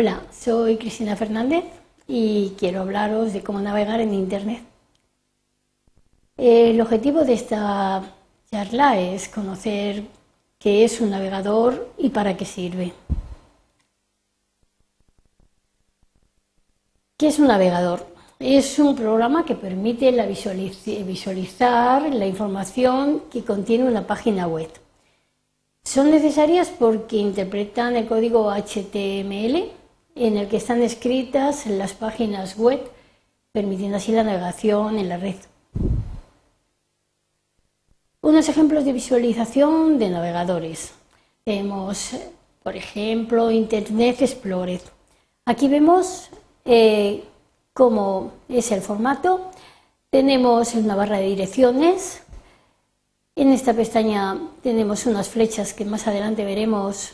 Hola, soy Cristina Fernández y quiero hablaros de cómo navegar en Internet. El objetivo de esta charla es conocer qué es un navegador y para qué sirve. ¿Qué es un navegador? Es un programa que permite visualizar la información que contiene una página web. Son necesarias porque interpretan el código HTML en el que están escritas las páginas web, permitiendo así la navegación en la red. Unos ejemplos de visualización de navegadores. Tenemos, por ejemplo, Internet Explorer. Aquí vemos eh, cómo es el formato. Tenemos una barra de direcciones. En esta pestaña tenemos unas flechas que más adelante veremos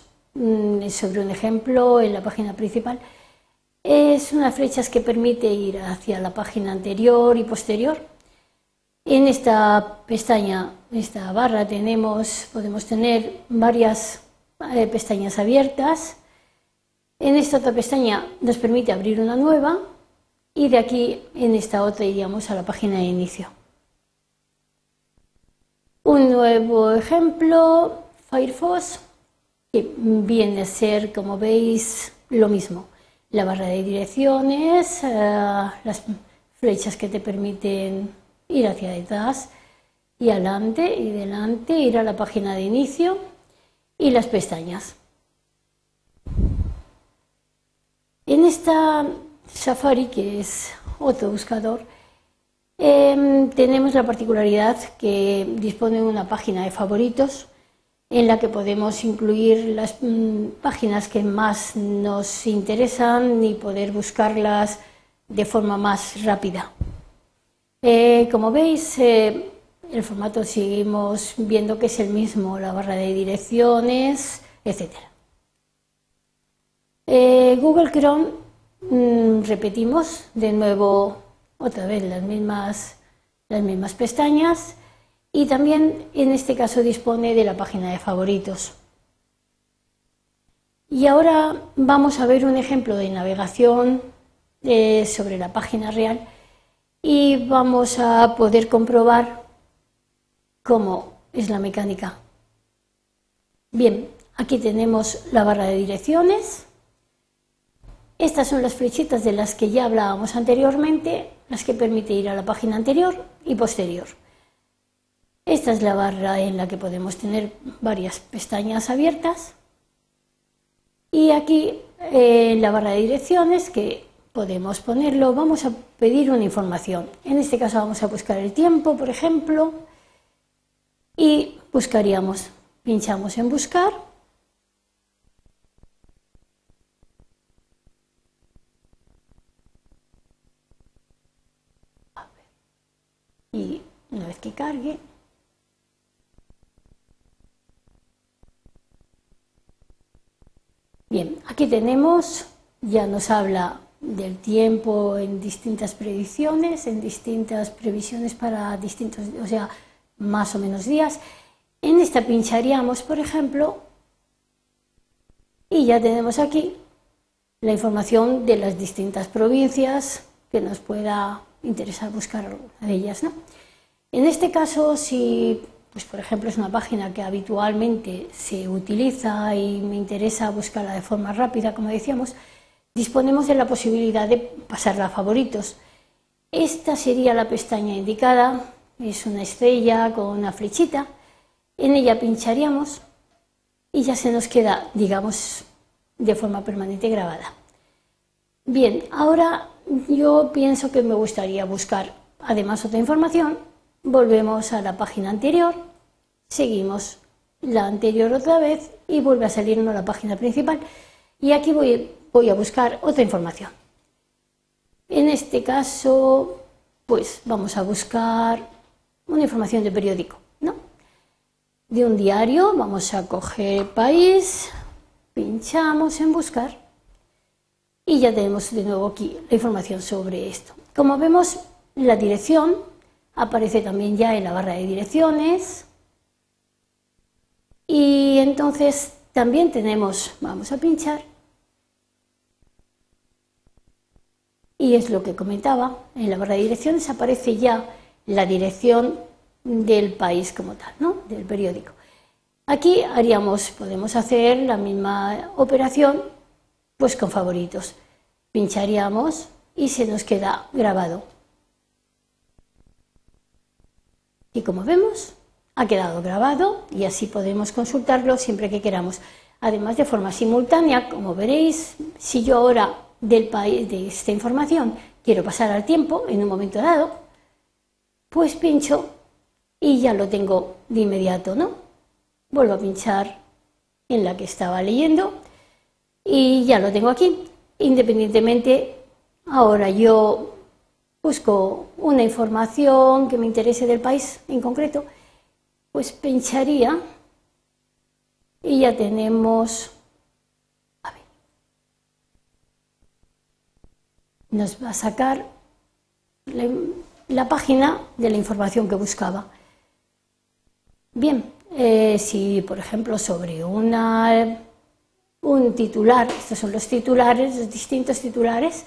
sobre un ejemplo en la página principal. Es unas flechas que permite ir hacia la página anterior y posterior. En esta pestaña, esta barra, tenemos, podemos tener varias eh, pestañas abiertas. En esta otra pestaña nos permite abrir una nueva y de aquí en esta otra iríamos a la página de inicio. Un nuevo ejemplo, Firefox, viene a ser, como veis, lo mismo. La barra de direcciones, eh, las flechas que te permiten ir hacia detrás y adelante y delante, ir a la página de inicio y las pestañas. En esta Safari, que es otro buscador, em, tenemos la particularidad que dispone de una página de favoritos en la que podemos incluir las mm, páginas que más nos interesan y poder buscarlas de forma más rápida. Eh, como veis, eh, el formato seguimos viendo que es el mismo, la barra de direcciones, etc. Eh, Google Chrome Mm, repetimos de nuevo otra vez las mismas, las mismas pestañas y también en este caso dispone de la página de favoritos. Y ahora vamos a ver un ejemplo de navegación eh, sobre la página real y vamos a poder comprobar cómo es la mecánica. Bien, aquí tenemos la barra de direcciones estas son las flechitas de las que ya hablábamos anteriormente, las que permite ir a la página anterior y posterior. Esta es la barra en la que podemos tener varias pestañas abiertas. Y aquí en la barra de direcciones que podemos ponerlo, vamos a pedir una información. En este caso vamos a buscar el tiempo, por ejemplo, y buscaríamos, pinchamos en buscar y una vez que cargue Bien, aquí tenemos, ya nos habla del tiempo en distintas predicciones, en distintas previsiones para distintos, o sea, más o menos días. En esta pincharíamos, por ejemplo, y ya tenemos aquí la información de las distintas provincias que nos pueda interesar buscar de ellas. ¿no? En este caso, si pues por ejemplo es una página que habitualmente se utiliza y me interesa buscarla de forma rápida, como decíamos, disponemos de la posibilidad de pasarla a favoritos. Esta sería la pestaña indicada, es una estrella con una flechita, en ella pincharíamos y ya se nos queda, digamos, de forma permanente grabada. Bien, ahora yo pienso que me gustaría buscar además otra información. Volvemos a la página anterior, seguimos la anterior otra vez y vuelve a salirnos la página principal. Y aquí voy, voy a buscar otra información. En este caso, pues vamos a buscar una información de periódico, ¿no? De un diario, vamos a coger país, pinchamos en buscar y ya tenemos de nuevo aquí la información sobre esto. Como vemos, la dirección aparece también ya en la barra de direcciones. Y entonces también tenemos, vamos a pinchar, y es lo que comentaba, en la barra de direcciones aparece ya la dirección del país como tal, ¿no? del periódico. Aquí haríamos, podemos hacer la misma operación pues con favoritos. Pincharíamos y se nos queda grabado. Y como vemos, ha quedado grabado y así podemos consultarlo siempre que queramos. Además, de forma simultánea, como veréis, si yo ahora de esta información quiero pasar al tiempo en un momento dado, pues pincho y ya lo tengo de inmediato, ¿no? Vuelvo a pinchar en la que estaba leyendo y ya lo tengo aquí. Independientemente, ahora yo busco una información que me interese del país en concreto, pues pincharía y ya tenemos nos va a sacar la, página de la información que buscaba. Bien, eh, si por ejemplo sobre una, un titular, estos son los titulares, los distintos titulares,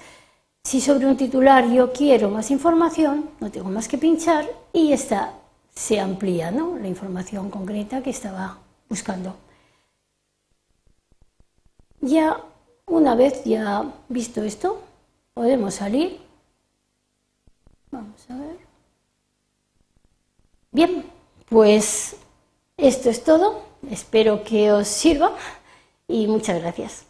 si sobre un titular yo quiero más información, no tengo más que pinchar y esta se amplía, ¿no? La información concreta que estaba buscando. Ya una vez ya visto esto, podemos salir. Vamos a ver. Bien, pues esto es todo. Espero que os sirva y muchas gracias.